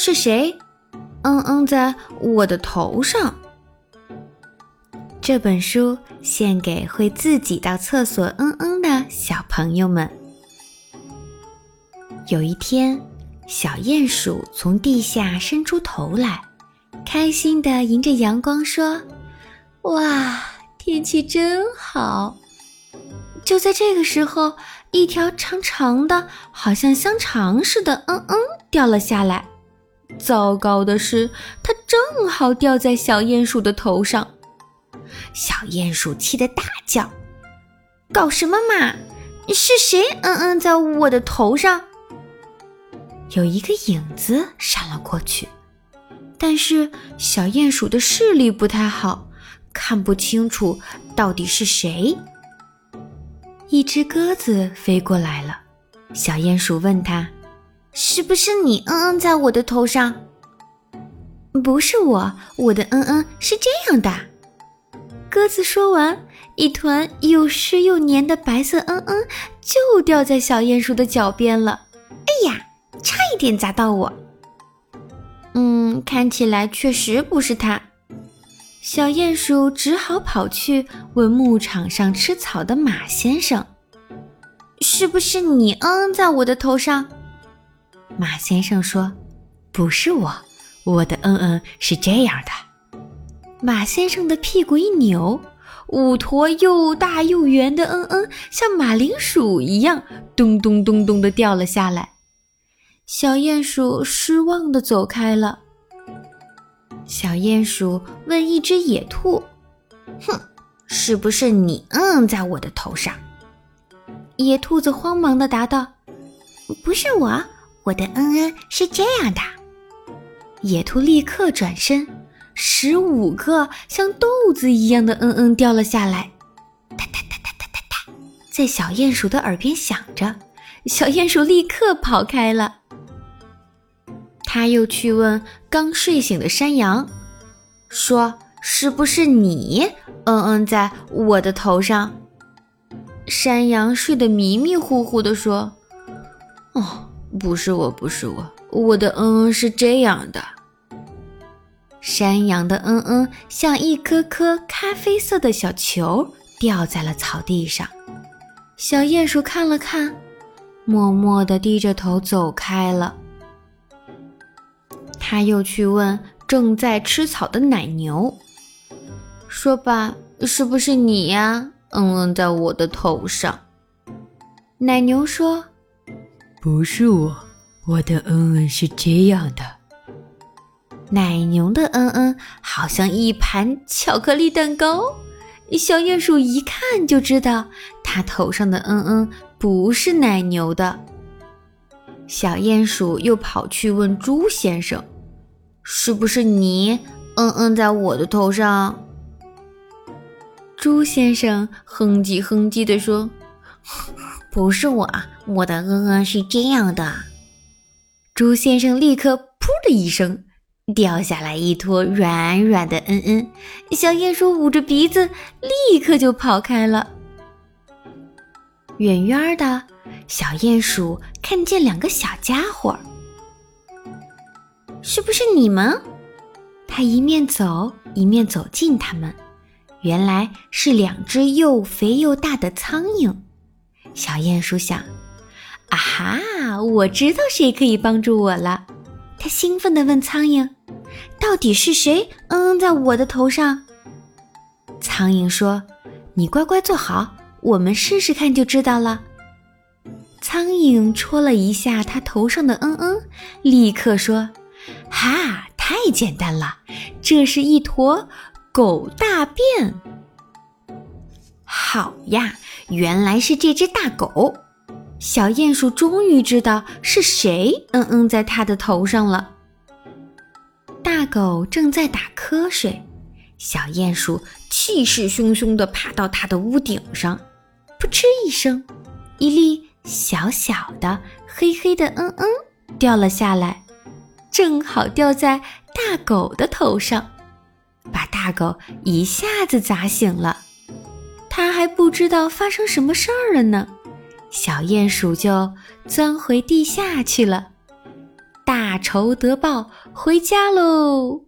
是谁？嗯嗯，在我的头上。这本书献给会自己到厕所嗯嗯的小朋友们。有一天，小鼹鼠从地下伸出头来，开心地迎着阳光说：“哇，天气真好！”就在这个时候，一条长长的、好像香肠似的“嗯嗯”掉了下来。糟糕的是，它正好掉在小鼹鼠的头上。小鼹鼠气得大叫：“搞什么嘛！是谁‘嗯嗯’在我的头上？”有一个影子闪了过去，但是小鼹鼠的视力不太好，看不清楚到底是谁。一只鸽子飞过来了，小鼹鼠问他：“是不是你嗯嗯在我的头上？”“不是我，我的嗯嗯是这样的。”鸽子说完，一团又湿又黏的白色嗯嗯就掉在小鼹鼠的脚边了。哎呀，差一点砸到我！嗯，看起来确实不是它。小鼹鼠只好跑去问牧场上吃草的马先生：“是不是你嗯嗯在我的头上？”马先生说：“不是我，我的嗯嗯是这样的。”马先生的屁股一扭，五坨又大又圆的嗯嗯，像马铃薯一样，咚咚咚咚的掉了下来。小鼹鼠失望的走开了。小鼹鼠问一只野兔：“哼，是不是你嗯在我的头上？”野兔子慌忙的答道：“不是我，我的嗯嗯是这样的。”野兔立刻转身，十五个像豆子一样的嗯嗯掉了下来，哒哒哒哒哒哒哒，在小鼹鼠的耳边响着。小鼹鼠立刻跑开了。他又去问刚睡醒的山羊，说：“是不是你嗯嗯在我的头上？”山羊睡得迷迷糊糊的说：“哦，不是我，不是我，我的嗯嗯是这样的。”山羊的嗯嗯像一颗颗咖啡色的小球掉在了草地上。小鼹鼠看了看，默默地低着头走开了。他又去问正在吃草的奶牛，说吧，是不是你呀？嗯嗯，在我的头上。奶牛说：“不是我，我的嗯嗯是这样的。”奶牛的嗯嗯好像一盘巧克力蛋糕。小鼹鼠一看就知道，它头上的嗯嗯不是奶牛的。小鼹鼠又跑去问猪先生。是不是你嗯嗯在我的头上？猪先生哼唧哼唧地说：“ 不是我，我的嗯嗯是这样的。”猪先生立刻“噗”的一声掉下来一坨软软的嗯嗯，小鼹鼠捂着鼻子立刻就跑开了。远远的小鼹鼠看见两个小家伙。是不是你们？他一面走一面走近他们，原来是两只又肥又大的苍蝇。小鼹鼠想：“啊哈，我知道谁可以帮助我了。”他兴奋地问苍蝇：“到底是谁？嗯嗯，在我的头上？”苍蝇说：“你乖乖坐好，我们试试看就知道了。”苍蝇戳了一下他头上的嗯嗯，立刻说。哈，太简单了，这是一坨狗大便。好呀，原来是这只大狗。小鼹鼠终于知道是谁嗯嗯在它的头上了。大狗正在打瞌睡，小鼹鼠气势汹汹地爬到它的屋顶上，扑哧一声，一粒小小的黑黑的嗯嗯掉了下来。正好掉在大狗的头上，把大狗一下子砸醒了。它还不知道发生什么事儿了呢，小鼹鼠就钻回地下去了。大仇得报，回家喽。